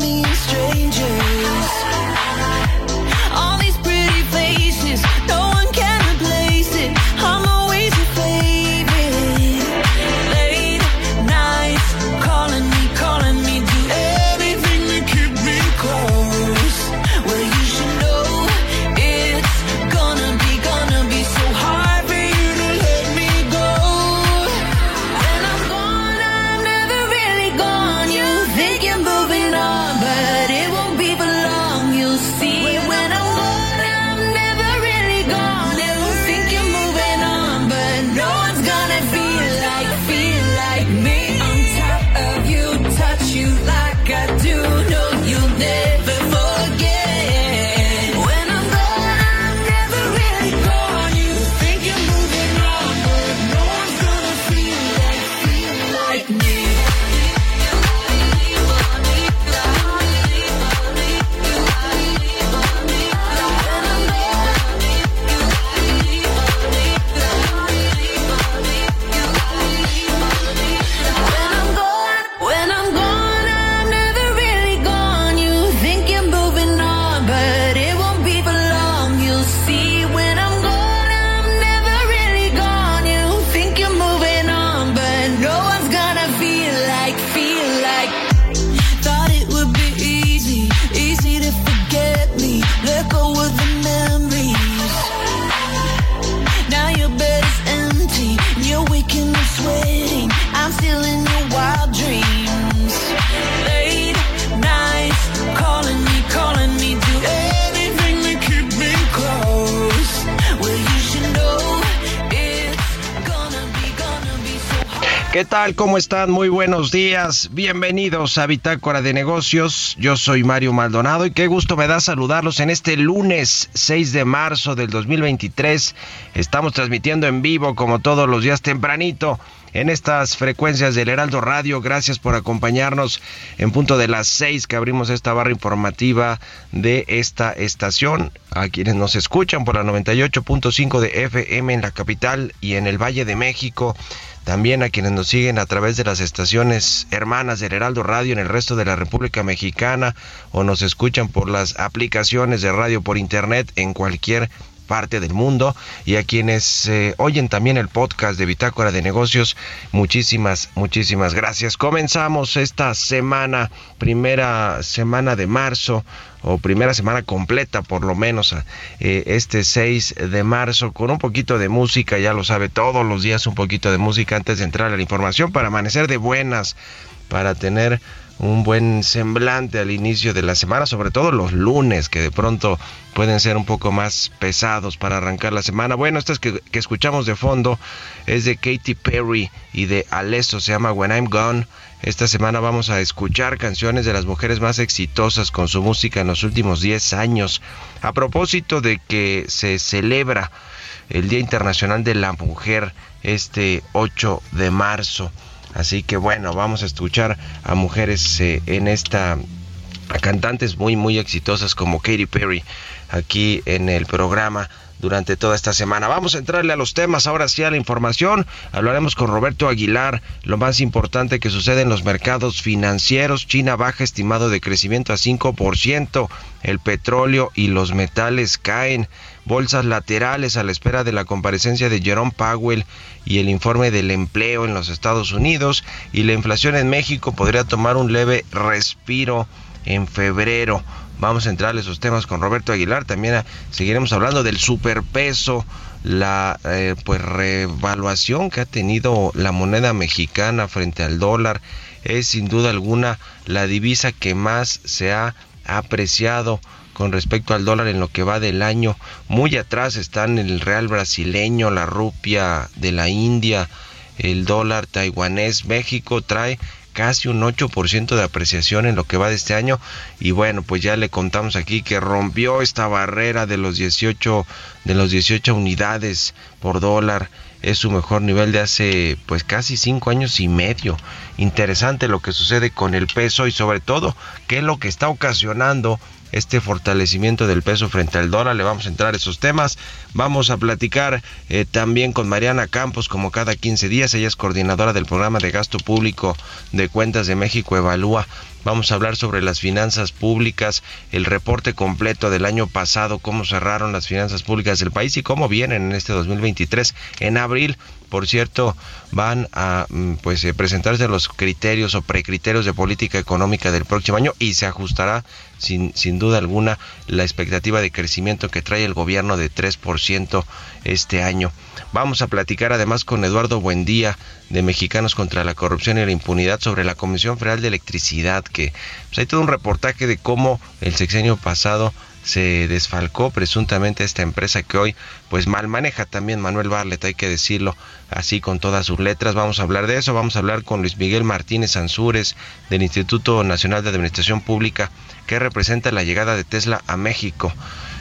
Me ¿Qué tal? ¿Cómo están? Muy buenos días. Bienvenidos a Bitácora de Negocios. Yo soy Mario Maldonado y qué gusto me da saludarlos en este lunes 6 de marzo del 2023. Estamos transmitiendo en vivo como todos los días tempranito en estas frecuencias del Heraldo Radio. Gracias por acompañarnos en punto de las 6 que abrimos esta barra informativa de esta estación. A quienes nos escuchan por la 98.5 de FM en la capital y en el Valle de México. También a quienes nos siguen a través de las estaciones hermanas del Heraldo Radio en el resto de la República Mexicana o nos escuchan por las aplicaciones de radio por internet en cualquier parte del mundo y a quienes eh, oyen también el podcast de Bitácora de Negocios, muchísimas, muchísimas gracias. Comenzamos esta semana, primera semana de marzo o primera semana completa por lo menos eh, este 6 de marzo con un poquito de música, ya lo sabe, todos los días un poquito de música antes de entrar a la información para amanecer de buenas, para tener un buen semblante al inicio de la semana, sobre todo los lunes, que de pronto pueden ser un poco más pesados para arrancar la semana. Bueno, esta que, que escuchamos de fondo es de Katy Perry y de Alesso, se llama When I'm Gone. Esta semana vamos a escuchar canciones de las mujeres más exitosas con su música en los últimos 10 años. A propósito de que se celebra el Día Internacional de la Mujer este 8 de marzo. Así que bueno, vamos a escuchar a mujeres eh, en esta, a cantantes muy muy exitosas como Katy Perry aquí en el programa durante toda esta semana. Vamos a entrarle a los temas, ahora sí a la información. Hablaremos con Roberto Aguilar, lo más importante que sucede en los mercados financieros. China baja estimado de crecimiento a 5%, el petróleo y los metales caen. Bolsas laterales a la espera de la comparecencia de Jerome Powell y el informe del empleo en los Estados Unidos y la inflación en México podría tomar un leve respiro en febrero. Vamos a entrar a esos temas con Roberto Aguilar. También seguiremos hablando del superpeso, la eh, pues revaluación que ha tenido la moneda mexicana frente al dólar. Es sin duda alguna la divisa que más se ha apreciado con respecto al dólar en lo que va del año. Muy atrás están el real brasileño, la rupia de la India, el dólar taiwanés. México trae casi un 8% de apreciación en lo que va de este año y bueno, pues ya le contamos aquí que rompió esta barrera de los 18 de los 18 unidades por dólar. Es su mejor nivel de hace pues casi cinco años y medio. Interesante lo que sucede con el peso y sobre todo qué es lo que está ocasionando este fortalecimiento del peso frente al dólar. Le vamos a entrar a esos temas. Vamos a platicar eh, también con Mariana Campos, como cada 15 días. Ella es coordinadora del programa de gasto público de cuentas de México Evalúa. Vamos a hablar sobre las finanzas públicas, el reporte completo del año pasado, cómo cerraron las finanzas públicas del país y cómo vienen en este 2023. En abril por cierto, van a mm, pues eh, presentarse los criterios o precriterios de política económica del próximo año y se ajustará sin, sin duda alguna la expectativa de crecimiento que trae el gobierno de 3% este año. Vamos a platicar además con Eduardo Buendía de Mexicanos contra la Corrupción y la Impunidad sobre la Comisión Federal de Electricidad, que pues, hay todo un reportaje de cómo el sexenio pasado se desfalcó presuntamente esta empresa que hoy pues mal maneja también Manuel Barlet, hay que decirlo así con todas sus letras. Vamos a hablar de eso, vamos a hablar con Luis Miguel Martínez Ansúrez del Instituto Nacional de Administración Pública que representa la llegada de Tesla a México.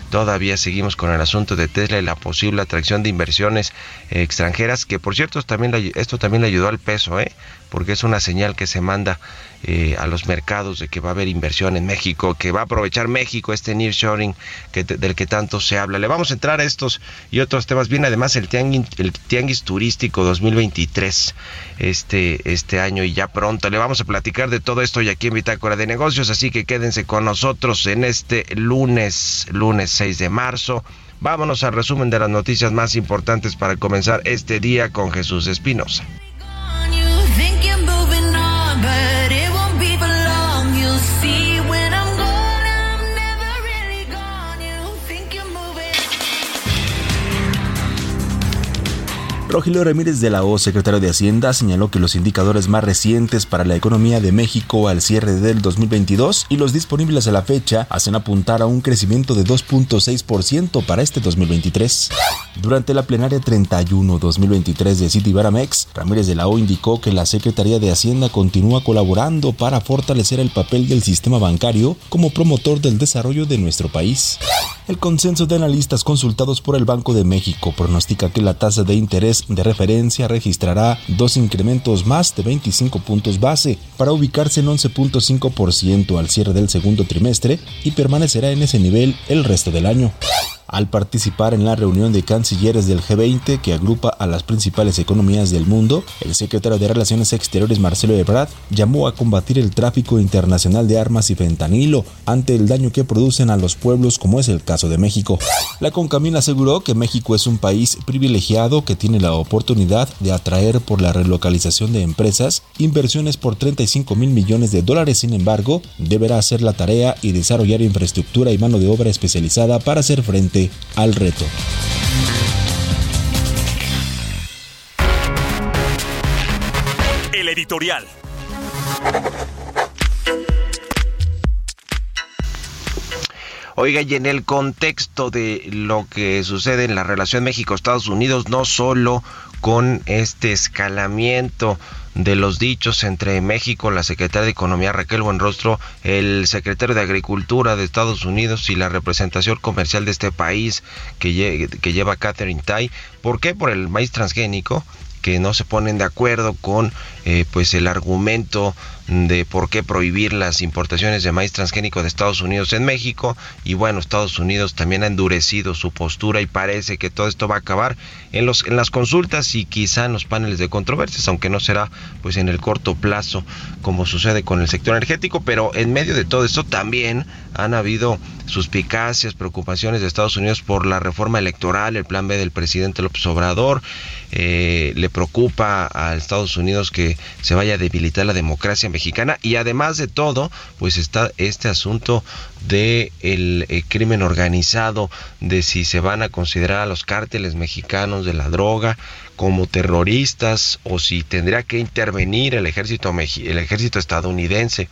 Todavía seguimos con el asunto de Tesla y la posible atracción de inversiones extranjeras, que por cierto también esto también le ayudó al peso, ¿eh? Porque es una señal que se manda eh, a los mercados de que va a haber inversión en México, que va a aprovechar México este nearshoring del que tanto se habla. Le vamos a entrar a estos y otros temas. Viene además el tianguis, el tianguis turístico 2023 este, este año y ya pronto le vamos a platicar de todo esto y aquí en Bitácora de Negocios, así que quédense con nosotros en este lunes, lunes 6 de marzo. Vámonos al resumen de las noticias más importantes para comenzar este día con Jesús Espinosa. Rogelio Ramírez de la O, secretario de Hacienda, señaló que los indicadores más recientes para la economía de México al cierre del 2022 y los disponibles a la fecha hacen apuntar a un crecimiento de 2.6% para este 2023. Durante la plenaria 31-2023 de Citibaramex, Ramírez de la O indicó que la Secretaría de Hacienda continúa colaborando para fortalecer el papel del sistema bancario como promotor del desarrollo de nuestro país. El consenso de analistas consultados por el Banco de México pronostica que la tasa de interés de referencia registrará dos incrementos más de 25 puntos base para ubicarse en 11.5% al cierre del segundo trimestre y permanecerá en ese nivel el resto del año al participar en la reunión de cancilleres del G20 que agrupa a las principales economías del mundo, el secretario de Relaciones Exteriores Marcelo Ebrard llamó a combatir el tráfico internacional de armas y fentanilo ante el daño que producen a los pueblos como es el caso de México. La Concamín aseguró que México es un país privilegiado que tiene la oportunidad de atraer por la relocalización de empresas inversiones por 35 mil millones de dólares, sin embargo, deberá hacer la tarea y desarrollar infraestructura y mano de obra especializada para hacer frente al reto. El editorial. Oiga, y en el contexto de lo que sucede en la relación México-Estados Unidos, no solo con este escalamiento de los dichos entre México, la secretaria de Economía Raquel Buenrostro, el secretario de Agricultura de Estados Unidos y la representación comercial de este país que, que lleva Catherine Tai. ¿Por qué? Por el maíz transgénico que no se ponen de acuerdo con eh, pues el argumento de por qué prohibir las importaciones de maíz transgénico de Estados Unidos en México y bueno, Estados Unidos también ha endurecido su postura y parece que todo esto va a acabar en los en las consultas y quizá en los paneles de controversias, aunque no será pues en el corto plazo como sucede con el sector energético, pero en medio de todo esto también han habido suspicacias, preocupaciones de Estados Unidos por la reforma electoral, el plan B del presidente López Obrador. Eh, le preocupa a Estados Unidos que se vaya a debilitar la democracia mexicana y además de todo, pues está este asunto de el, eh, crimen organizado, de si se van a considerar a los cárteles mexicanos de la droga como terroristas o si tendría que intervenir el ejército el ejército estadounidense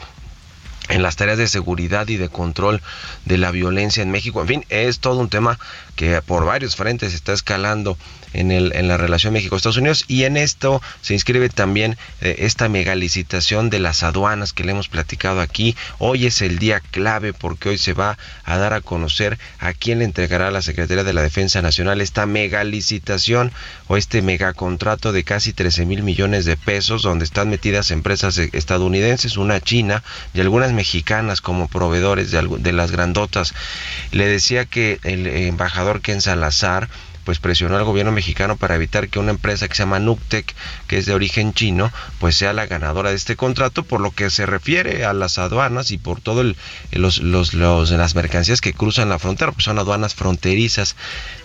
en las tareas de seguridad y de control de la violencia en México. En fin, es todo un tema que por varios frentes está escalando en, el, la relación México-Estados Unidos y en esto se inscribe también eh, esta megalicitación de las aduanas que le hemos platicado aquí. Hoy es el día clave porque hoy se va a dar a conocer a quién le entregará la Secretaría de la Defensa Nacional esta megalicitación o este megacontrato de casi 13 mil millones de pesos donde están metidas empresas estadounidenses, una china y algunas mexicanas como proveedores de, de las grandotas. Le decía que el embajador Ken Salazar pues presionó al gobierno mexicano para evitar que una empresa que se llama Nuctec, que es de origen chino, pues sea la ganadora de este contrato, por lo que se refiere a las aduanas y por todo el, los, las mercancías que cruzan la frontera, pues son aduanas fronterizas.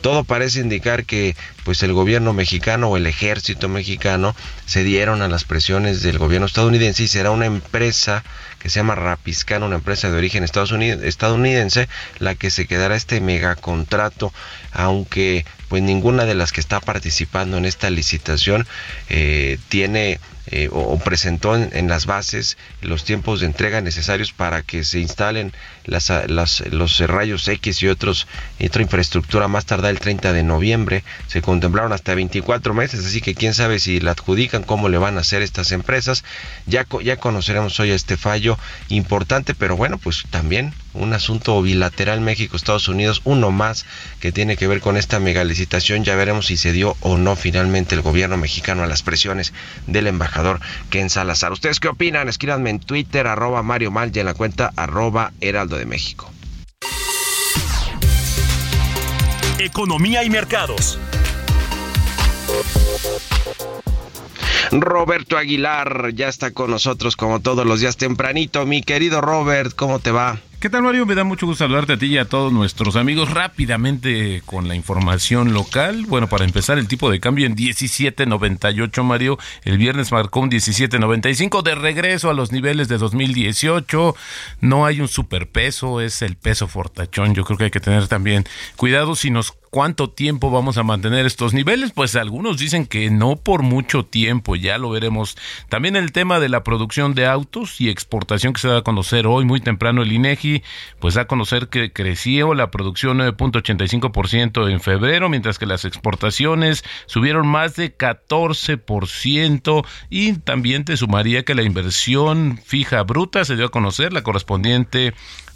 Todo parece indicar que pues el gobierno mexicano o el ejército mexicano se dieron a las presiones del gobierno estadounidense y será una empresa que se llama Rapiscan, una empresa de origen estadounidense, la que se quedará este megacontrato, aunque pues ninguna de las que está participando en esta licitación eh, tiene eh, o, presentó en, las bases los tiempos de entrega necesarios para que se instalen las, los rayos X y otros otra infraestructura más tarde el 30 de noviembre. Se contemplaron hasta 24 meses, así que quién sabe si la adjudican, cómo le van a hacer estas empresas. Ya, ya conoceremos hoy este fallo importante, pero bueno, pues también un asunto bilateral México-Estados Unidos, uno más que tiene que ver con esta megalicitación. Ya veremos si se dio o no finalmente el gobierno mexicano a las presiones del embajador Ken Salazar. ¿Ustedes qué opinan? Escríbanme en Twitter, arroba Mario Mal y en la cuenta arroba Heraldo de México. Economía y mercados. Roberto Aguilar ya está con nosotros como todos los días tempranito. Mi querido Robert, ¿cómo te va? ¿Qué tal Mario? Me da mucho gusto saludarte a ti y a todos nuestros amigos rápidamente con la información local. Bueno, para empezar, el tipo de cambio en 17.98 Mario. El viernes marcó un 17.95 de regreso a los niveles de 2018. No hay un superpeso, es el peso fortachón. Yo creo que hay que tener también cuidado si nos ¿Cuánto tiempo vamos a mantener estos niveles? Pues algunos dicen que no por mucho tiempo, ya lo veremos. También el tema de la producción de autos y exportación que se da a conocer hoy muy temprano el INEGI, pues da a conocer que creció la producción 9.85% en febrero, mientras que las exportaciones subieron más de 14% y también te sumaría que la inversión fija bruta se dio a conocer la correspondiente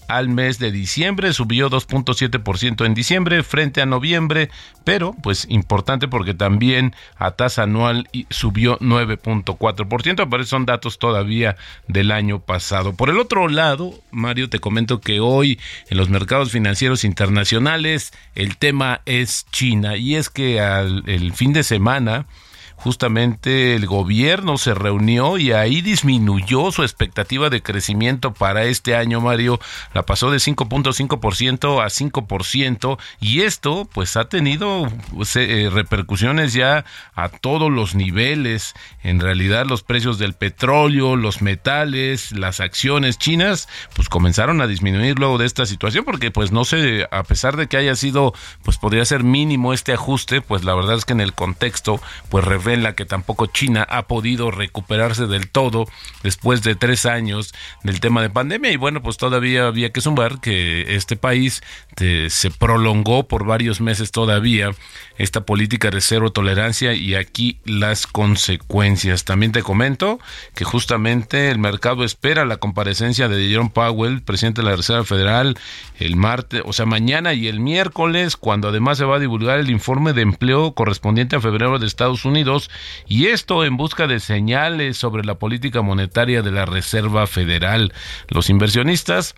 al mes de diciembre, subió 2.7% en diciembre frente a noviembre, pero pues importante porque también a tasa anual subió 9.4%, pero son datos todavía del año pasado. Por el otro lado, Mario, te comento que hoy en los mercados financieros internacionales el tema es China y es que al el fin de semana justamente el gobierno se reunió y ahí disminuyó su expectativa de crecimiento para este año, Mario, la pasó de 5.5% a 5% y esto pues ha tenido pues, eh, repercusiones ya a todos los niveles. En realidad los precios del petróleo, los metales, las acciones chinas pues comenzaron a disminuir luego de esta situación porque pues no sé, a pesar de que haya sido pues podría ser mínimo este ajuste, pues la verdad es que en el contexto pues la que tampoco China ha podido recuperarse del todo después de tres años del tema de pandemia y bueno pues todavía había que sumar que este país se prolongó por varios meses todavía esta política de cero tolerancia y aquí las consecuencias. También te comento que justamente el mercado espera la comparecencia de Jerome Powell, presidente de la Reserva Federal, el martes, o sea, mañana y el miércoles, cuando además se va a divulgar el informe de empleo correspondiente a febrero de Estados Unidos y esto en busca de señales sobre la política monetaria de la Reserva Federal. Los inversionistas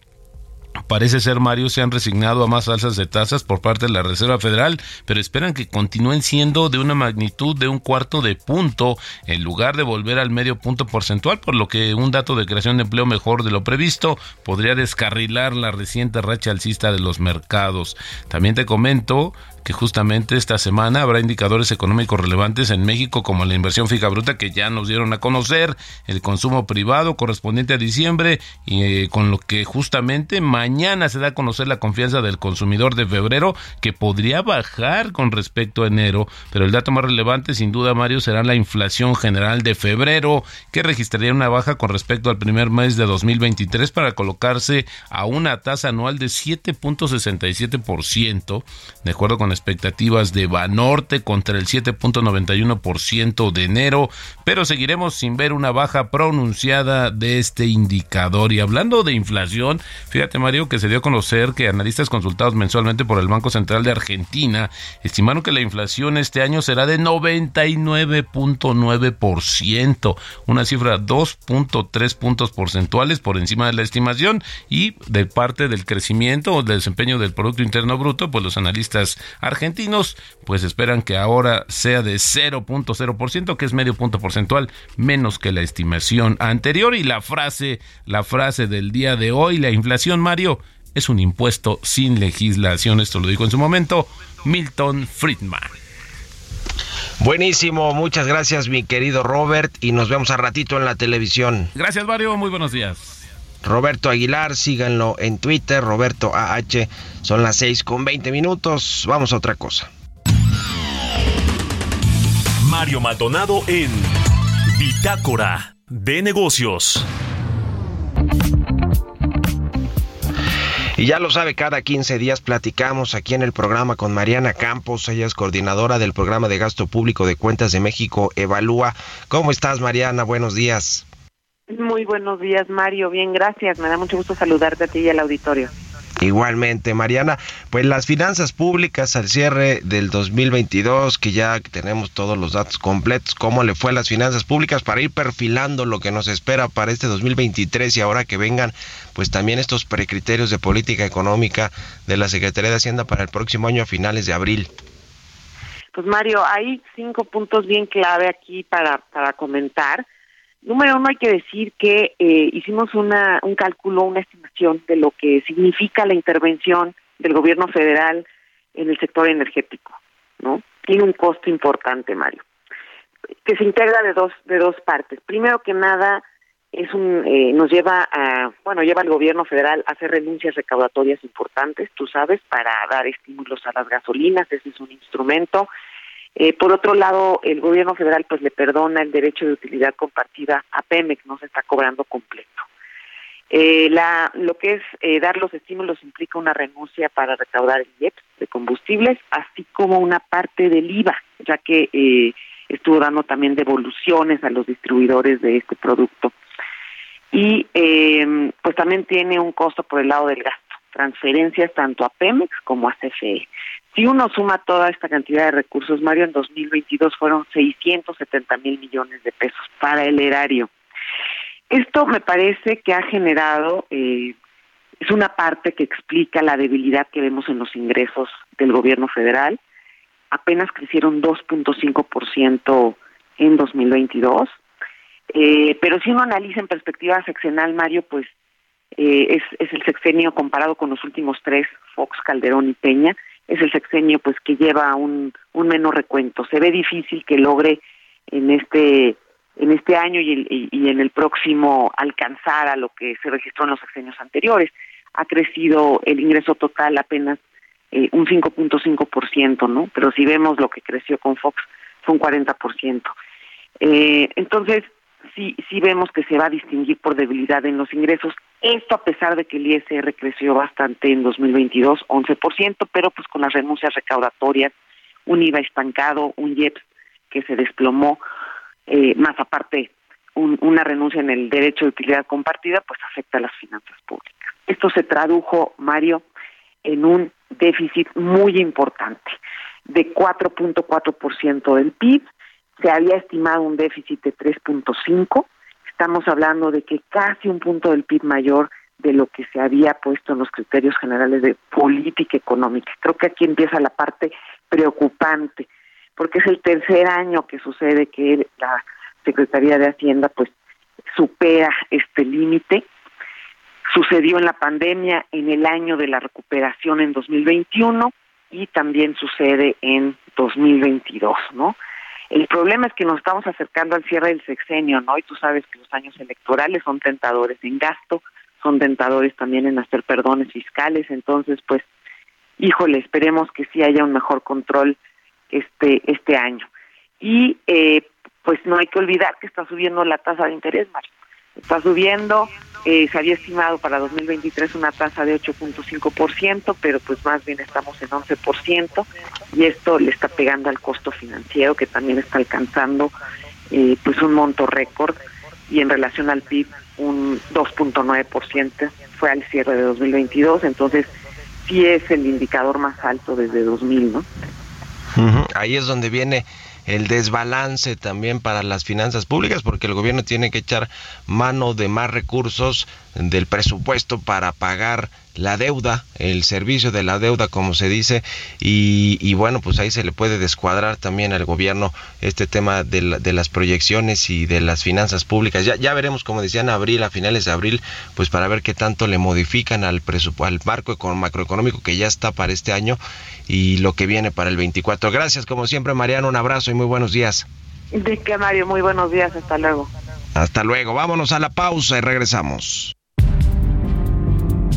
Parece ser, Mario, se han resignado a más alzas de tasas por parte de la Reserva Federal, pero esperan que continúen siendo de una magnitud de un cuarto de punto en lugar de volver al medio punto porcentual, por lo que un dato de creación de empleo mejor de lo previsto podría descarrilar la reciente racha alcista de los mercados. También te comento que justamente esta semana habrá indicadores económicos relevantes en México como la inversión fija bruta que ya nos dieron a conocer, el consumo privado correspondiente a diciembre y eh, con lo que justamente mañana se da a conocer la confianza del consumidor de febrero que podría bajar con respecto a enero, pero el dato más relevante sin duda Mario será la inflación general de febrero que registraría una baja con respecto al primer mes de 2023 para colocarse a una tasa anual de 7.67% de acuerdo con expectativas de Banorte contra el 7.91% de enero, pero seguiremos sin ver una baja pronunciada de este indicador. Y hablando de inflación, fíjate Mario que se dio a conocer que analistas consultados mensualmente por el Banco Central de Argentina estimaron que la inflación este año será de 99.9%, una cifra 2.3 puntos porcentuales por encima de la estimación y de parte del crecimiento o del desempeño del Producto Interno Bruto, pues los analistas argentinos pues esperan que ahora sea de 0.0%, que es medio punto porcentual menos que la estimación anterior y la frase, la frase del día de hoy, la inflación, Mario, es un impuesto sin legislación, esto lo dijo en su momento Milton Friedman. Buenísimo, muchas gracias mi querido Robert y nos vemos a ratito en la televisión. Gracias Mario, muy buenos días. Roberto Aguilar, síganlo en Twitter, Roberto AH, son las 6 con 20 minutos, vamos a otra cosa. Mario Maldonado en Bitácora de Negocios. Y ya lo sabe, cada 15 días platicamos aquí en el programa con Mariana Campos, ella es coordinadora del programa de gasto público de cuentas de México, Evalúa. ¿Cómo estás, Mariana? Buenos días. Muy buenos días, Mario. Bien, gracias. Me da mucho gusto saludarte a ti y al auditorio. Igualmente, Mariana, pues las finanzas públicas al cierre del 2022, que ya tenemos todos los datos completos, cómo le fue a las finanzas públicas para ir perfilando lo que nos espera para este 2023 y ahora que vengan pues también estos precriterios de política económica de la Secretaría de Hacienda para el próximo año a finales de abril. Pues Mario, hay cinco puntos bien clave aquí para, para comentar. Número uno, hay que decir que eh, hicimos una, un cálculo, una estimación de lo que significa la intervención del gobierno federal en el sector energético, ¿no? Tiene un costo importante, Mario, que se integra de dos de dos partes. Primero que nada, es un eh, nos lleva a bueno lleva al gobierno federal a hacer renuncias recaudatorias importantes, tú sabes, para dar estímulos a las gasolinas, ese es un instrumento eh, por otro lado, el gobierno federal pues le perdona el derecho de utilidad compartida a Pemex, no se está cobrando completo. Eh, la, lo que es eh, dar los estímulos implica una renuncia para recaudar el IEPS de combustibles, así como una parte del IVA, ya que eh, estuvo dando también devoluciones a los distribuidores de este producto. Y eh, pues también tiene un costo por el lado del gasto, transferencias tanto a Pemex como a CFE. Si uno suma toda esta cantidad de recursos, Mario, en 2022 fueron 670 mil millones de pesos para el erario. Esto me parece que ha generado, eh, es una parte que explica la debilidad que vemos en los ingresos del gobierno federal. Apenas crecieron 2.5% en 2022. Eh, pero si uno analiza en perspectiva sexenal, Mario, pues eh, es, es el sexenio comparado con los últimos tres, Fox, Calderón y Peña, es el sexenio pues que lleva un, un menor recuento. Se ve difícil que logre en este en este año y, y, en el próximo alcanzar a lo que se registró en los sexenios anteriores. Ha crecido el ingreso total apenas eh, un 5.5%, ¿no? Pero si vemos lo que creció con Fox, fue un 40%. Eh, entonces, sí, sí vemos que se va a distinguir por debilidad en los ingresos. Esto a pesar de que el ISR creció bastante en 2022, 11%, pero pues con las renuncias recaudatorias, un IVA estancado, un IEPS que se desplomó, eh, más aparte una renuncia en el derecho de utilidad compartida, pues afecta a las finanzas públicas. Esto se tradujo, Mario, en un déficit muy importante de 4.4% del PIB se había estimado un déficit de 3.5, estamos hablando de que casi un punto del PIB mayor de lo que se había puesto en los criterios generales de política económica. Creo que aquí empieza la parte preocupante, porque es el tercer año que sucede que la Secretaría de Hacienda pues supera este límite. Sucedió en la pandemia en el año de la recuperación en 2021 y también sucede en 2022, ¿no? El problema es que nos estamos acercando al cierre del sexenio, ¿no? Y tú sabes que los años electorales son tentadores en gasto, son tentadores también en hacer perdones fiscales, entonces, pues, híjole, esperemos que sí haya un mejor control este este año. Y eh, pues no hay que olvidar que está subiendo la tasa de interés, Mario. Está subiendo, eh, se había estimado para 2023 una tasa de 8.5%, pero pues más bien estamos en 11% y esto le está pegando al costo financiero que también está alcanzando eh, pues un monto récord y en relación al PIB un 2.9% fue al cierre de 2022, entonces sí es el indicador más alto desde 2000, ¿no? Ahí es donde viene el desbalance también para las finanzas públicas, porque el gobierno tiene que echar mano de más recursos del presupuesto para pagar la deuda, el servicio de la deuda, como se dice, y, bueno, pues ahí se le puede descuadrar también al gobierno este tema de, de las proyecciones y de las finanzas públicas. Ya, ya veremos, como decían, abril, a finales de abril, pues para ver qué tanto le modifican al, al marco macroeconómico que ya está para este año y lo que viene para el 24. Gracias, como siempre, Mariano, un abrazo y muy buenos días. De que Mario, muy buenos días, hasta luego. Hasta luego, vámonos a la pausa y regresamos.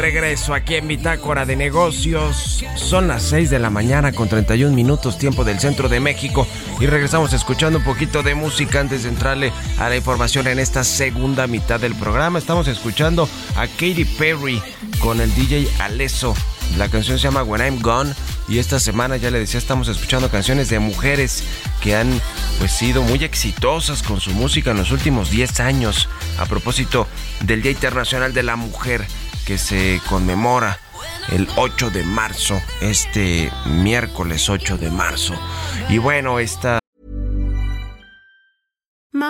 Regreso aquí en Bitácora de Negocios. Son las 6 de la mañana con 31 minutos tiempo del centro de México y regresamos escuchando un poquito de música antes de entrarle a la información en esta segunda mitad del programa. Estamos escuchando a Katy Perry con el DJ Alesso. La canción se llama When I'm Gone y esta semana ya le decía estamos escuchando canciones de mujeres que han pues sido muy exitosas con su música en los últimos 10 años a propósito del Día Internacional de la Mujer que se conmemora el 8 de marzo, este miércoles 8 de marzo. Y bueno, esta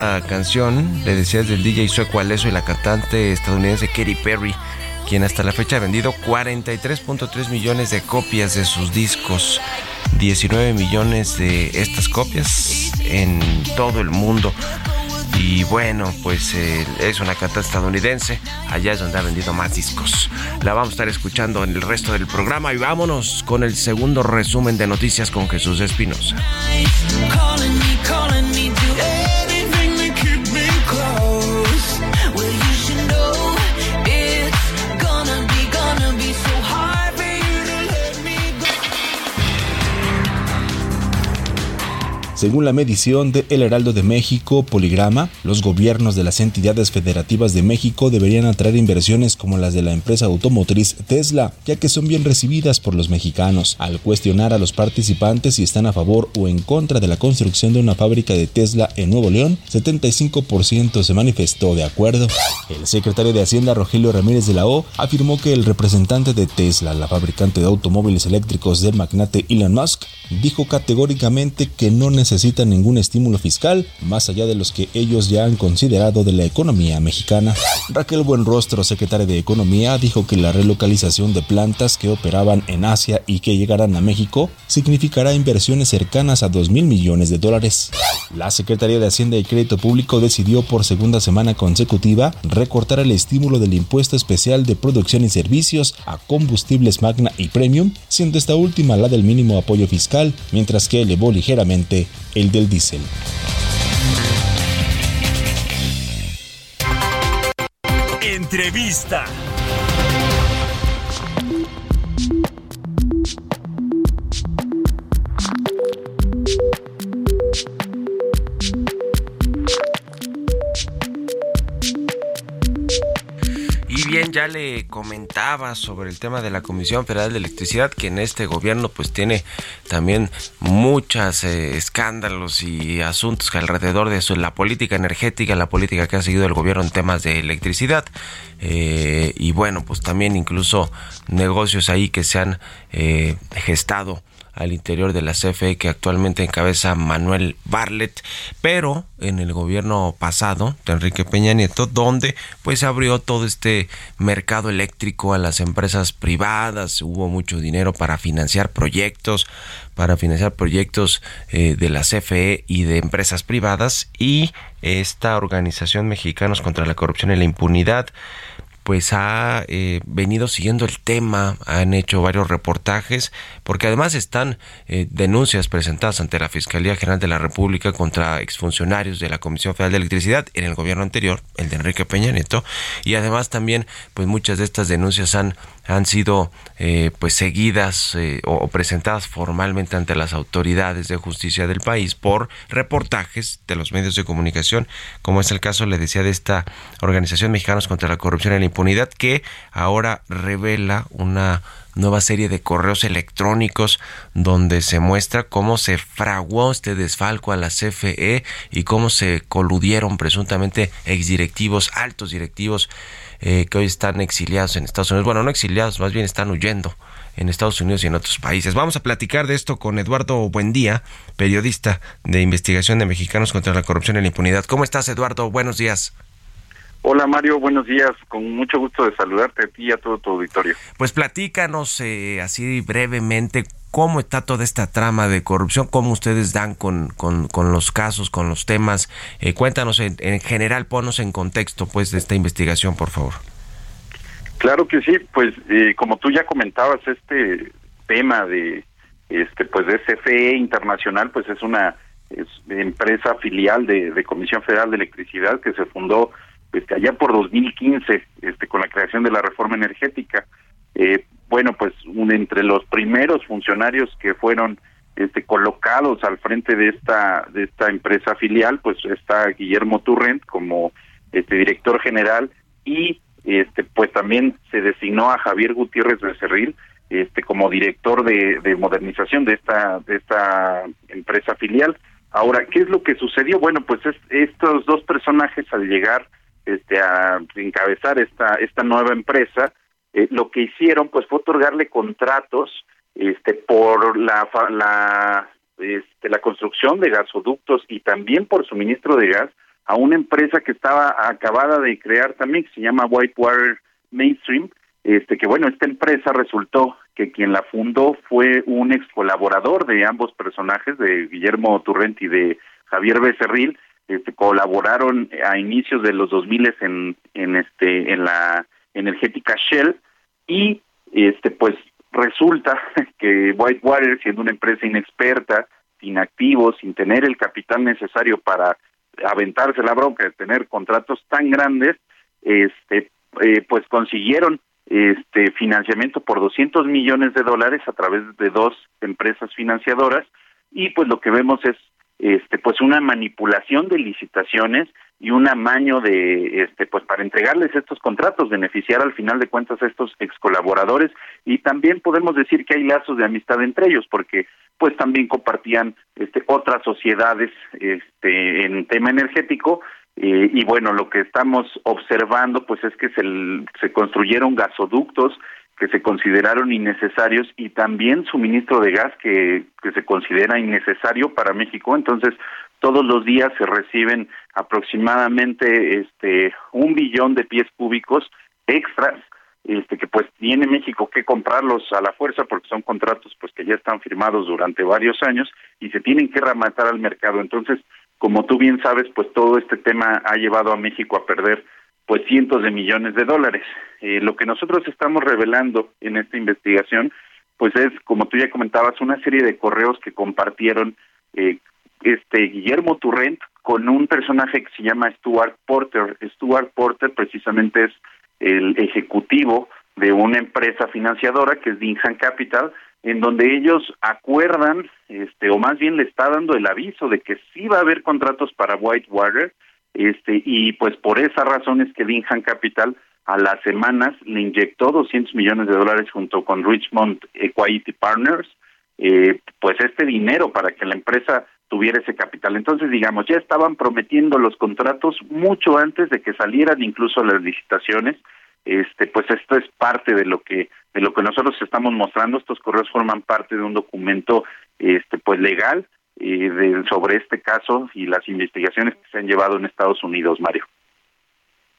La canción, le decías del DJ sueco Alesso y la cantante estadounidense Katy Perry, quien hasta la fecha ha vendido 43.3 millones de copias de sus discos, 19 millones de estas copias en todo el mundo. Y bueno, pues eh, es una canta estadounidense. Allá es donde ha vendido más discos. La vamos a estar escuchando en el resto del programa. Y vámonos con el segundo resumen de noticias con Jesús Espinosa. Según la medición de El Heraldo de México, Poligrama, los gobiernos de las entidades federativas de México deberían atraer inversiones como las de la empresa automotriz Tesla, ya que son bien recibidas por los mexicanos. Al cuestionar a los participantes si están a favor o en contra de la construcción de una fábrica de Tesla en Nuevo León, 75% se manifestó de acuerdo. El secretario de Hacienda Rogelio Ramírez de la O afirmó que el representante de Tesla, la fabricante de automóviles eléctricos del magnate Elon Musk, dijo categóricamente que no necesita necesita ningún estímulo fiscal más allá de los que ellos ya han considerado de la economía mexicana. Raquel Buenrostro, secretaria de Economía, dijo que la relocalización de plantas que operaban en Asia y que llegarán a México significará inversiones cercanas a 2 mil millones de dólares. La Secretaría de Hacienda y Crédito Público decidió por segunda semana consecutiva recortar el estímulo del impuesto especial de producción y servicios a combustibles Magna y Premium, siendo esta última la del mínimo apoyo fiscal, mientras que elevó ligeramente el del diésel. Entrevista. Ya le comentaba sobre el tema de la Comisión Federal de Electricidad, que en este gobierno pues tiene también muchos eh, escándalos y asuntos alrededor de eso, la política energética, la política que ha seguido el gobierno en temas de electricidad. Eh, y bueno, pues también incluso negocios ahí que se han eh, gestado al interior de la CFE que actualmente encabeza Manuel Barlet, pero en el gobierno pasado de Enrique Peña Nieto, donde pues abrió todo este mercado eléctrico a las empresas privadas, hubo mucho dinero para financiar proyectos, para financiar proyectos eh, de la CFE y de empresas privadas. Y esta organización Mexicanos contra la Corrupción y la Impunidad pues ha eh, venido siguiendo el tema, han hecho varios reportajes, porque además están eh, denuncias presentadas ante la Fiscalía General de la República contra exfuncionarios de la Comisión Federal de Electricidad en el gobierno anterior, el de Enrique Peña Nieto, y además también pues muchas de estas denuncias han han sido eh, pues seguidas eh, o, presentadas formalmente ante las autoridades de justicia del país por reportajes de los medios de comunicación, como es el caso, le decía, de esta Organización Mexicanos contra la Corrupción y la Impunidad, que ahora revela una nueva serie de correos electrónicos donde se muestra cómo se fraguó este desfalco a la CFE y cómo se coludieron presuntamente exdirectivos, altos directivos eh, que hoy están exiliados en Estados Unidos. Bueno, no exiliados, más bien están huyendo en Estados Unidos y en otros países. Vamos a platicar de esto con Eduardo Buendía, periodista de investigación de Mexicanos contra la Corrupción y la Impunidad. ¿Cómo estás, Eduardo? Buenos días. Hola Mario, buenos días. Con mucho gusto de saludarte a ti y a todo tu auditorio. Pues platícanos eh, así brevemente cómo está toda esta trama de corrupción, cómo ustedes dan con, con, los casos, con los temas. Eh, cuéntanos en, general, ponos en contexto pues de esta investigación, por favor. Claro que sí, pues eh, como tú ya comentabas, este tema de este pues de CFE Internacional, pues es una empresa filial de, de Comisión Federal de Electricidad que se fundó este, allá por 2015 este, con la creación de la reforma energética. Eh, bueno, pues un, entre los primeros funcionarios que fueron este, colocados al frente de esta de esta empresa filial, pues está Guillermo Turrent como este director general y este pues también se designó a Javier Gutiérrez Becerril este como director de, de modernización de esta de esta empresa filial. Ahora, ¿qué es lo que sucedió? Bueno, pues estos dos personajes al llegar este a encabezar esta esta nueva empresa eh, lo que hicieron pues fue otorgarle contratos este por la la este, la construcción de gasoductos y también por suministro de gas a una empresa que estaba acabada de crear también que se llama Whitewater Mainstream este que bueno esta empresa resultó que quien la fundó fue un ex colaborador de ambos personajes de Guillermo Turrent y de Javier Becerril este, colaboraron a inicios de los 2000 en en este en la energética Shell y este pues resulta que Whitewater siendo una empresa inexperta sin activos sin tener el capital necesario para aventarse la bronca de tener contratos tan grandes este eh, pues consiguieron este financiamiento por 200 millones de dólares a través de dos empresas financiadoras y pues lo que vemos es este pues una manipulación de licitaciones y un amaño de este pues para entregarles estos contratos beneficiar al final de cuentas a estos ex colaboradores y también podemos decir que hay lazos de amistad entre ellos porque pues también compartían este otras sociedades este en tema energético. Eh, y bueno lo que estamos observando pues es que se, se construyeron gasoductos que se consideraron innecesarios y también suministro de gas que, que se considera innecesario para México. Entonces, todos los días se reciben aproximadamente este un billón de pies cúbicos extras este que pues tiene México que comprarlos a la fuerza porque son contratos pues que ya están firmados durante varios años y se tienen que rematar al mercado. Entonces, como tú bien sabes, pues todo este tema ha llevado a México a perder pues cientos de millones de dólares. Eh, lo que nosotros estamos revelando en esta investigación, pues es, como tú ya comentabas, una serie de correos que compartieron eh, este Guillermo Turrent con un personaje que se llama Stuart Porter. Stuart Porter precisamente es el ejecutivo de una empresa financiadora que es Dinhan Capital, en donde ellos acuerdan, este, o más bien le está dando el aviso de que sí va a haber contratos para Whitewater, este y pues por esa razón es que Dinhan Capital a las semanas le inyectó 200 millones de dólares junto con Richmond Equity Partners eh, pues este dinero para que la empresa tuviera ese capital. Entonces, digamos, ya estaban prometiendo los contratos mucho antes de que salieran incluso las licitaciones. Este, pues esto es parte de lo que de lo que nosotros estamos mostrando. Estos correos forman parte de un documento este pues legal de, sobre este caso y las investigaciones que se han llevado en Estados Unidos, Mario.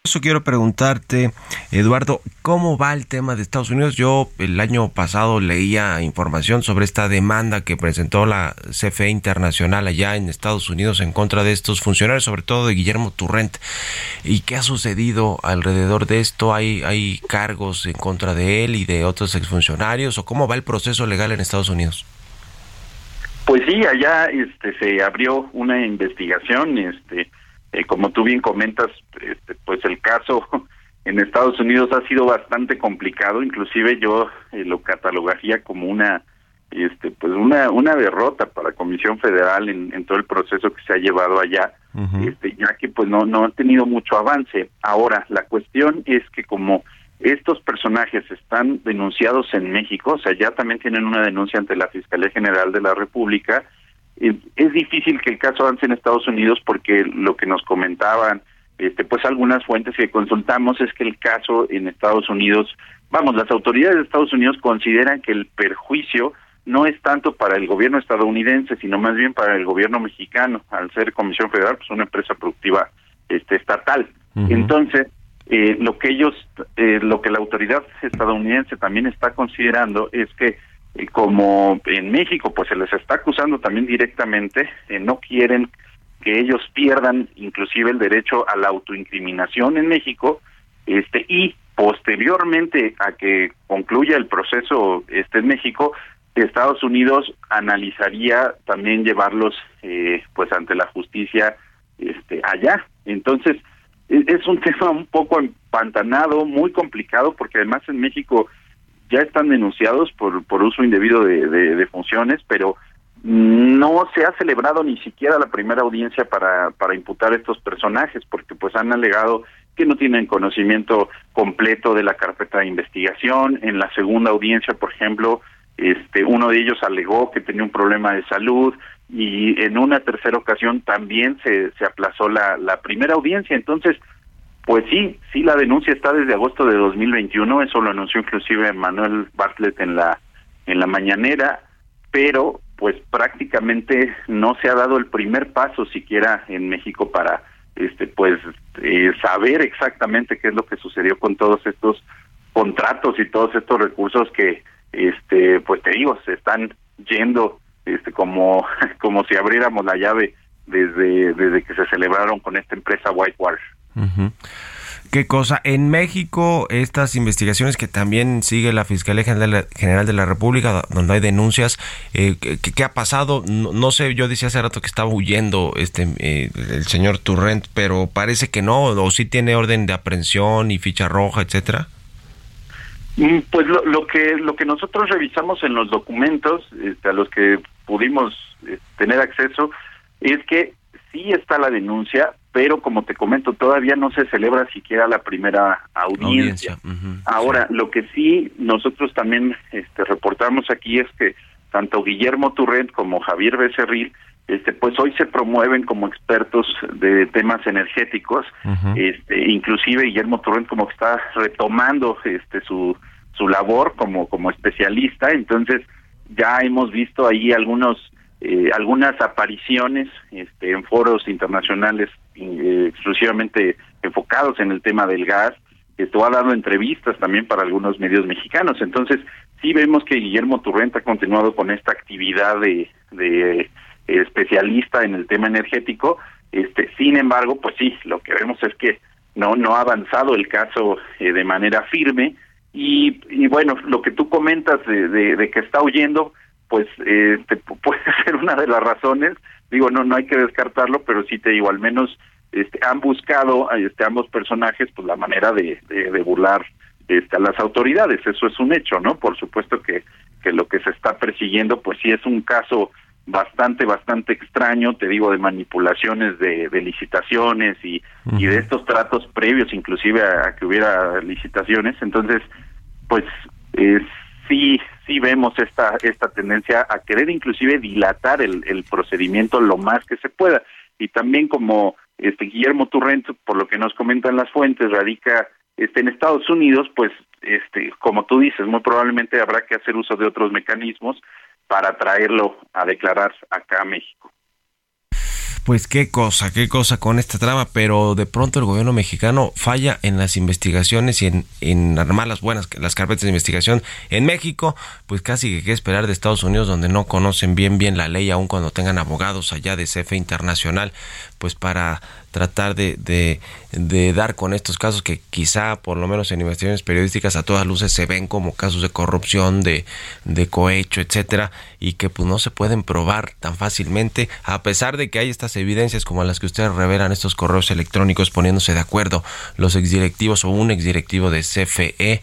Eso quiero preguntarte, Eduardo, ¿cómo va el tema de Estados Unidos? Yo el año pasado leía información sobre esta demanda que presentó la CFE Internacional allá en Estados Unidos en contra de estos funcionarios, sobre todo de Guillermo Turrent. ¿Y qué ha sucedido alrededor de esto? ¿Hay, hay cargos en contra de él y de otros exfuncionarios? ¿O cómo va el proceso legal en Estados Unidos? Pues sí, allá este, se abrió una investigación, este, eh, como tú bien comentas, este, pues el caso en Estados Unidos ha sido bastante complicado, inclusive yo eh, lo catalogaría como una, este, pues una, una derrota para la Comisión Federal en, en, todo el proceso que se ha llevado allá, este, ya que pues no, no ha tenido mucho avance. Ahora, la cuestión es que como estos personajes están denunciados en México, o sea, ya también tienen una denuncia ante la Fiscalía General de la República. Es difícil que el caso avance en Estados Unidos porque lo que nos comentaban, este, pues algunas fuentes que consultamos es que el caso en Estados Unidos, vamos, las autoridades de Estados Unidos consideran que el perjuicio no es tanto para el gobierno estadounidense, sino más bien para el gobierno mexicano, al ser Comisión Federal, pues una empresa productiva este estatal. Entonces, eh, lo que ellos, eh, lo que la autoridad estadounidense también está considerando es que eh, como en México pues se les está acusando también directamente, no quieren que ellos pierdan inclusive el derecho a la autoincriminación en México, este y posteriormente a que concluya el proceso este en México, Estados Unidos analizaría también llevarlos pues ante la justicia este allá. Entonces, es un tema un poco empantanado, muy complicado, porque además en México ya están denunciados por, por uso indebido de, de, funciones, pero no se ha celebrado ni siquiera la primera audiencia para, para imputar a estos personajes, porque pues han alegado que no tienen conocimiento completo de la carpeta de investigación. En la segunda audiencia, por ejemplo, este, uno de ellos alegó que tenía un problema de salud, y en una tercera ocasión también se, se aplazó la, la primera audiencia. Entonces, pues sí, sí, la denuncia está desde agosto de 2021, eso lo anunció inclusive Manuel Bartlett en la, en la mañanera, pero pues prácticamente no se ha dado el primer paso siquiera en México para este pues eh, saber exactamente qué es lo que sucedió con todos estos contratos y todos estos recursos que este pues te digo se están yendo este como como si abriéramos la llave desde, desde que se celebraron con esta empresa Whitewater. ¿Qué cosa? En México, estas investigaciones que también sigue la Fiscalía General de la República, donde hay denuncias, eh, ¿qué, ha pasado? No, sé, yo decía hace rato que estaba huyendo este eh, el señor Turrent, pero parece que no, o sí tiene orden de aprehensión y ficha roja, etcétera. Mm, pues lo, que lo que nosotros revisamos en los documentos este, a los que pudimos eh, tener acceso es que sí está la denuncia, pero como te comento, todavía no se celebra siquiera la primera audiencia. Ahora, lo que sí nosotros también este, reportamos aquí es que tanto Guillermo Turrent como Javier Becerril, este, pues hoy se promueven como expertos de temas energéticos, este, inclusive Guillermo Turrent como que está retomando este su su labor como como especialista, entonces ya hemos visto ahí algunos eh, algunas apariciones este, en foros internacionales eh, exclusivamente enfocados en el tema del gas. Esto ha dado entrevistas también para algunos medios mexicanos. Entonces, sí vemos que Guillermo Turrent ha continuado con esta actividad de, de eh, especialista en el tema energético. Este, sin embargo, pues sí, lo que vemos es que no no ha avanzado el caso de manera firme y, y, bueno, lo que tú comentas de, de que está huyendo, pues este, puede ser una de las razones. Digo, no, no hay que descartarlo, pero sí te digo, al menos este, han buscado este, ambos personajes pues la manera de, de, burlar este, a las autoridades. Eso es un hecho, ¿no? Por supuesto que, que lo que se está persiguiendo, pues sí es un caso bastante, bastante extraño, te digo, de manipulaciones de, de licitaciones y, y de estos tratos previos, inclusive a, que hubiera licitaciones. Entonces, pues es sí sí vemos esta esta tendencia a querer inclusive dilatar el, el procedimiento lo más que se pueda y también como este Guillermo Turrent por lo que nos comentan las fuentes radica este en Estados Unidos pues este como tú dices muy probablemente habrá que hacer uso de otros mecanismos para traerlo a declarar acá a México. Pues qué cosa, qué cosa con esta trama, pero de pronto el gobierno mexicano falla en las investigaciones y en, en armar las buenas, las carpetas de investigación en México, pues casi que qué esperar de Estados Unidos donde no conocen bien bien la ley, aun cuando tengan abogados allá de CFE Internacional, pues para tratar de, de, dar con estos casos que quizá, por lo menos en investigaciones periodísticas, a todas luces se ven como casos de corrupción, de, de cohecho, etcétera, y que pues no se pueden probar tan fácilmente, a pesar de que hay estas evidencias como las que ustedes revelan estos correos electrónicos poniéndose de acuerdo los exdirectivos o un exdirectivo de CFE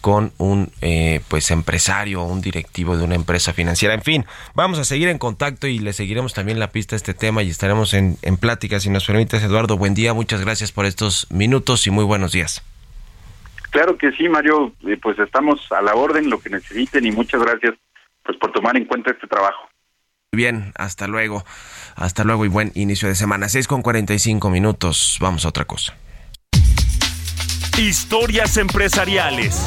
con un eh, pues empresario o un directivo de una empresa financiera. En fin, vamos a seguir en contacto y le seguiremos también la pista a este tema y estaremos en, en plática. Si nos permites, Eduardo, buen día, muchas gracias por estos minutos y muy buenos días. Claro que sí, Mario, eh, pues estamos a la orden, lo que necesiten y muchas gracias pues por tomar en cuenta este trabajo. Bien, hasta luego. Hasta luego y buen inicio de semana. 6 con 45 minutos. Vamos a otra cosa. Historias empresariales.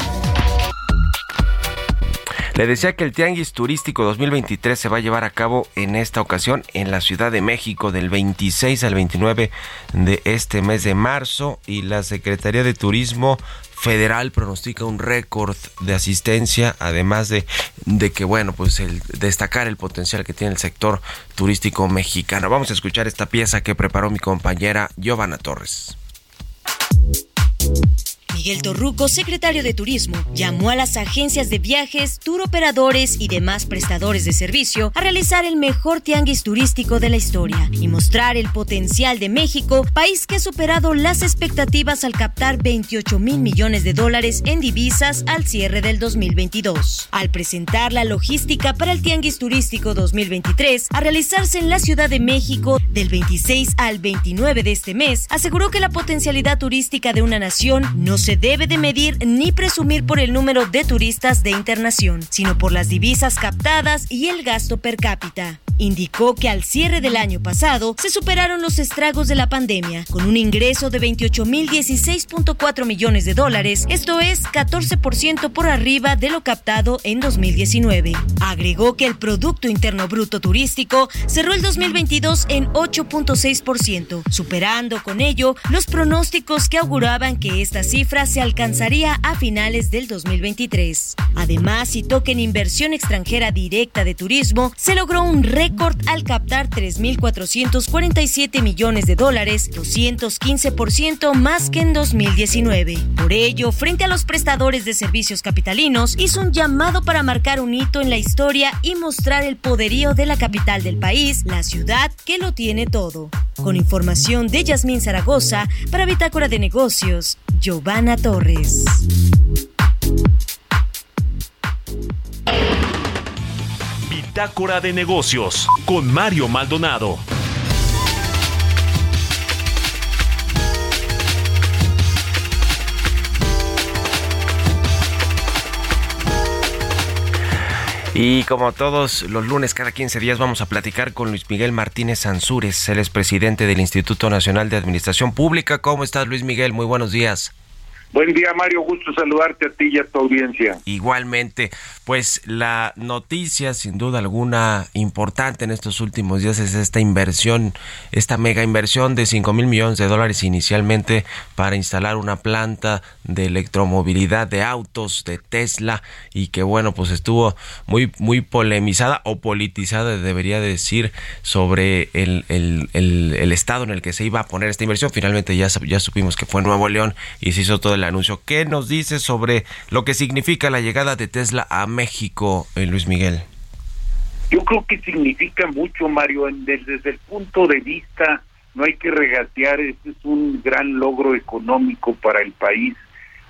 Le decía que el Tianguis Turístico 2023 se va a llevar a cabo en esta ocasión en la Ciudad de México del 26 al 29 de este mes de marzo y la Secretaría de Turismo Federal pronostica un récord de asistencia, además de, de que, bueno, pues el destacar el potencial que tiene el sector turístico mexicano. Vamos a escuchar esta pieza que preparó mi compañera Giovanna Torres. you Miguel Torruco, secretario de Turismo, llamó a las agencias de viajes, tour operadores y demás prestadores de servicio a realizar el mejor tianguis turístico de la historia y mostrar el potencial de México, país que ha superado las expectativas al captar 28 mil millones de dólares en divisas al cierre del 2022. Al presentar la logística para el tianguis turístico 2023 a realizarse en la Ciudad de México del 26 al 29 de este mes, aseguró que la potencialidad turística de una nación no se debe de medir ni presumir por el número de turistas de internación, sino por las divisas captadas y el gasto per cápita. Indicó que al cierre del año pasado se superaron los estragos de la pandemia, con un ingreso de 28.016.4 millones de dólares, esto es 14% por arriba de lo captado en 2019. Agregó que el Producto Interno Bruto Turístico cerró el 2022 en 8.6%, superando con ello los pronósticos que auguraban que esta cifra se alcanzaría a finales del 2023. Además, citó que en inversión extranjera directa de turismo se logró un récord récord al captar 3.447 millones de dólares, 215% más que en 2019. Por ello, frente a los prestadores de servicios capitalinos, hizo un llamado para marcar un hito en la historia y mostrar el poderío de la capital del país, la ciudad que lo tiene todo. Con información de Yasmín Zaragoza para Bitácora de Negocios, Giovanna Torres. Bitácora de negocios con Mario Maldonado. Y como todos los lunes, cada 15 días, vamos a platicar con Luis Miguel Martínez Ansúrez. Él es presidente del Instituto Nacional de Administración Pública. ¿Cómo estás, Luis Miguel? Muy buenos días. Buen día, Mario. Gusto saludarte a ti y a tu audiencia. Igualmente, pues la noticia, sin duda alguna, importante en estos últimos días es esta inversión, esta mega inversión de 5 mil millones de dólares inicialmente para instalar una planta de electromovilidad de autos de Tesla y que, bueno, pues estuvo muy, muy polemizada o politizada, debería decir, sobre el, el, el, estado en el que se iba a poner esta inversión. Finalmente ya, ya supimos que fue Nuevo León y se hizo todo el anuncio. ¿Qué nos dice sobre lo que significa la llegada de Tesla a México, eh, Luis Miguel? Yo creo que significa mucho, Mario, desde, el punto de vista, no hay que regatear, este es un gran logro económico para el país.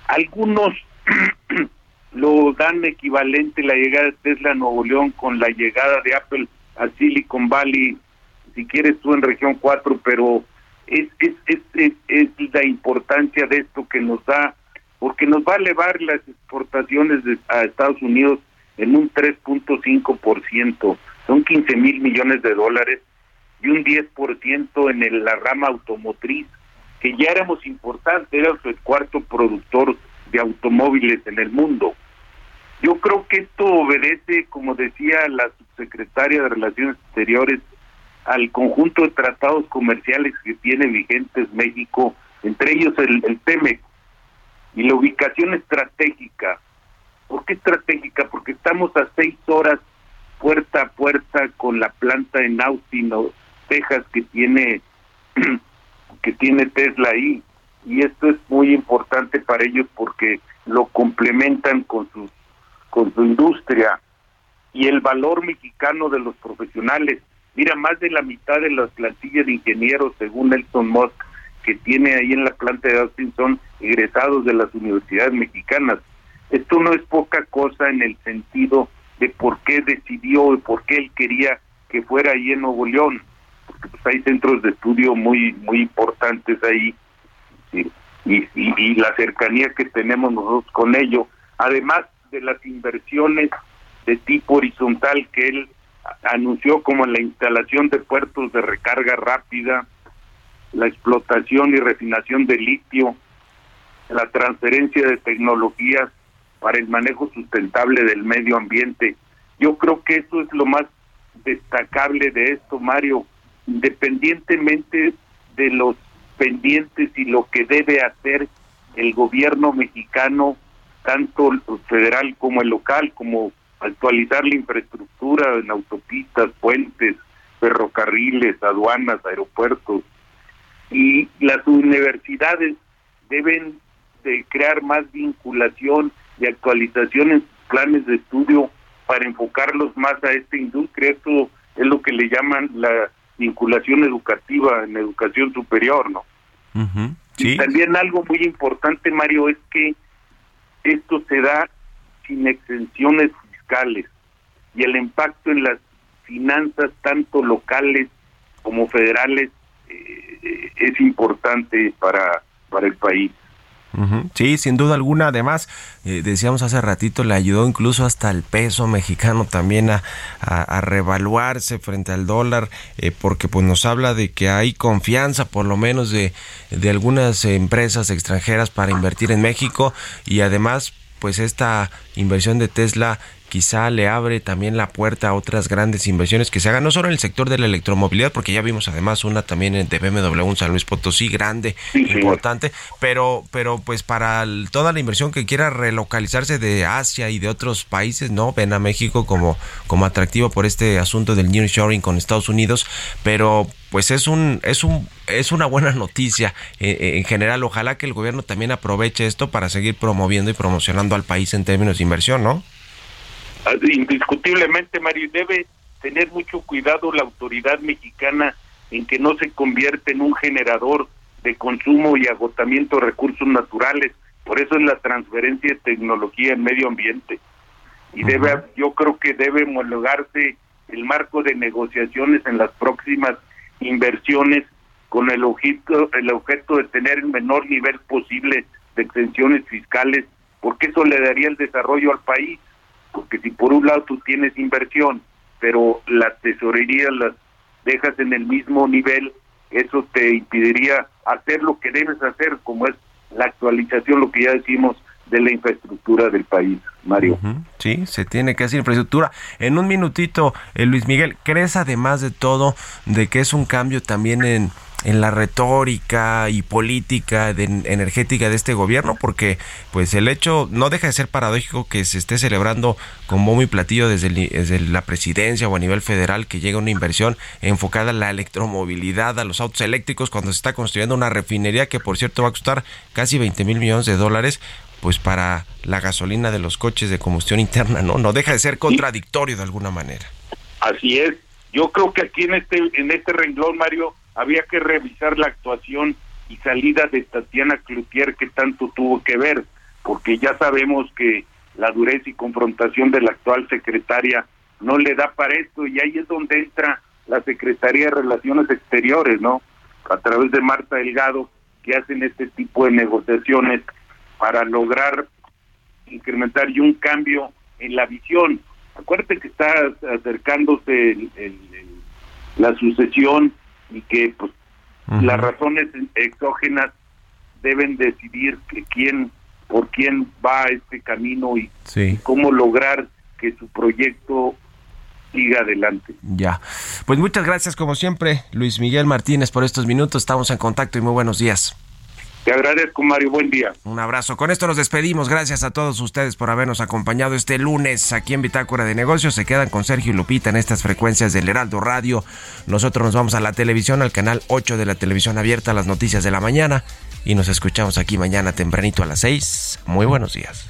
Algunos lo dan equivalente la llegada de Tesla a Nuevo León con la llegada de Apple a Silicon Valley, si quieres tú en región 4, pero es, es, es, es, la importancia de esto que nos da, porque nos va a elevar las exportaciones de, a Estados Unidos en un 3.5%, son 15 mil millones de dólares y un 10% en el, la rama automotriz, que ya éramos importantes, era el cuarto productor de automóviles en el mundo. Yo creo que esto obedece, como decía la subsecretaria de Relaciones Exteriores, al conjunto de tratados comerciales que tiene vigentes México, entre ellos el, el TEMEC, y la ubicación estratégica. ¿Por qué estratégica? Porque estamos a seis horas puerta a puerta con la planta en Austin, Texas, que tiene que tiene Tesla ahí. Y esto es muy importante para ellos porque lo complementan con su, con su industria y el valor mexicano de los profesionales Mira, más de la mitad de las plantillas de ingenieros, según Nelson Musk, que tiene ahí en la planta de Austin son egresados de las universidades mexicanas. Esto no es poca cosa en el sentido de por qué decidió y por qué él quería que fuera ahí en Nuevo León, porque pues hay centros de estudio muy muy importantes ahí y, y, y la cercanía que tenemos nosotros con ello, además de las inversiones de tipo horizontal que él anunció como la instalación de puertos de recarga rápida, la explotación y refinación de litio, la transferencia de tecnologías para el manejo sustentable del medio ambiente. Yo creo que eso es lo más destacable de esto, Mario, independientemente de los pendientes y lo que debe hacer el gobierno mexicano, tanto federal como el local, como actualizar la infraestructura en autopistas, puentes, ferrocarriles, aduanas, aeropuertos. Y las universidades deben de crear más vinculación y actualización en sus planes de estudio para enfocarlos más a esta industria. Esto es lo que le llaman la vinculación educativa en educación superior, ¿no? Y también algo muy importante, Mario, es que esto se da sin exenciones y el impacto en las finanzas tanto locales como federales eh, es importante para, para el país. Sí, sin duda alguna. Además, eh, decíamos hace ratito, le ayudó incluso hasta el peso mexicano también a, a, revaluarse frente al dólar, eh, porque pues nos habla de que hay confianza, por lo menos de, de algunas empresas extranjeras para invertir en México y además, pues esta inversión de Tesla quizá le abre también la puerta a otras grandes inversiones que se hagan, no solo en el sector de la electromovilidad, porque ya vimos además una también de BMW en San Luis Potosí, grande, importante, pero, pero pues para toda la inversión que quiera relocalizarse de Asia y de otros países, ¿no? Ven a México como, como atractivo por este asunto del nearshoring con Estados Unidos, pero pues es un es un es una buena noticia eh, eh, en general. Ojalá que el gobierno también aproveche esto para seguir promoviendo y promocionando al país en términos de inversión no indiscutiblemente Mario debe tener mucho cuidado la autoridad mexicana en que no se convierte en un generador de consumo y agotamiento de recursos naturales. Por eso es la transferencia de tecnología en medio ambiente. Y debe yo creo que debe homologarse el marco de negociaciones en las próximas inversiones con el objeto, el objeto de tener el menor nivel posible de exenciones fiscales, porque eso le daría el desarrollo al país, porque si por un lado tú tienes inversión, pero las tesorerías las dejas en el mismo nivel, eso te impediría hacer lo que debes hacer, como es la actualización, lo que ya decimos, de la infraestructura del país, Mario. Sí, se tiene que hacer infraestructura. En un minutito, eh, Luis Miguel, ¿crees además de todo de que es un cambio también en, en la retórica y política de, energética de este gobierno? Porque pues el hecho no deja de ser paradójico que se esté celebrando con bombo y platillo desde, desde la presidencia o a nivel federal que llega una inversión enfocada a la electromovilidad, a los autos eléctricos, cuando se está construyendo una refinería que por cierto va a costar casi 20 mil millones de dólares pues para la gasolina de los coches de combustión interna, ¿no? No deja de ser contradictorio de alguna manera. Así es. Yo creo que aquí en este en este renglón, Mario, había que revisar la actuación y salida de Tatiana Cloutier que tanto tuvo que ver, porque ya sabemos que la dureza y confrontación de la actual secretaria no le da para esto y ahí es donde entra la Secretaría de Relaciones Exteriores, ¿no? A través de Marta Delgado, que hacen este tipo de negociaciones para lograr incrementar y un cambio en la visión. Acuérdate que está acercándose la sucesión y que pues las razones exógenas deben decidir que quién por quién va a este camino y, y cómo lograr que su proyecto siga adelante. Ya. Pues muchas gracias como siempre, Luis Miguel Martínez por estos minutos. Estamos en contacto y muy buenos días. Te agradezco, Mario. Buen día. Un abrazo. Con esto nos despedimos. Gracias a todos ustedes por habernos acompañado este lunes aquí en Bitácora de Negocios. Se quedan con Sergio y Lupita en estas frecuencias del Heraldo Radio. Nosotros nos vamos a la televisión, al canal 8 de la televisión abierta, las noticias de la mañana. Y nos escuchamos aquí mañana tempranito a las 6. Muy buenos días.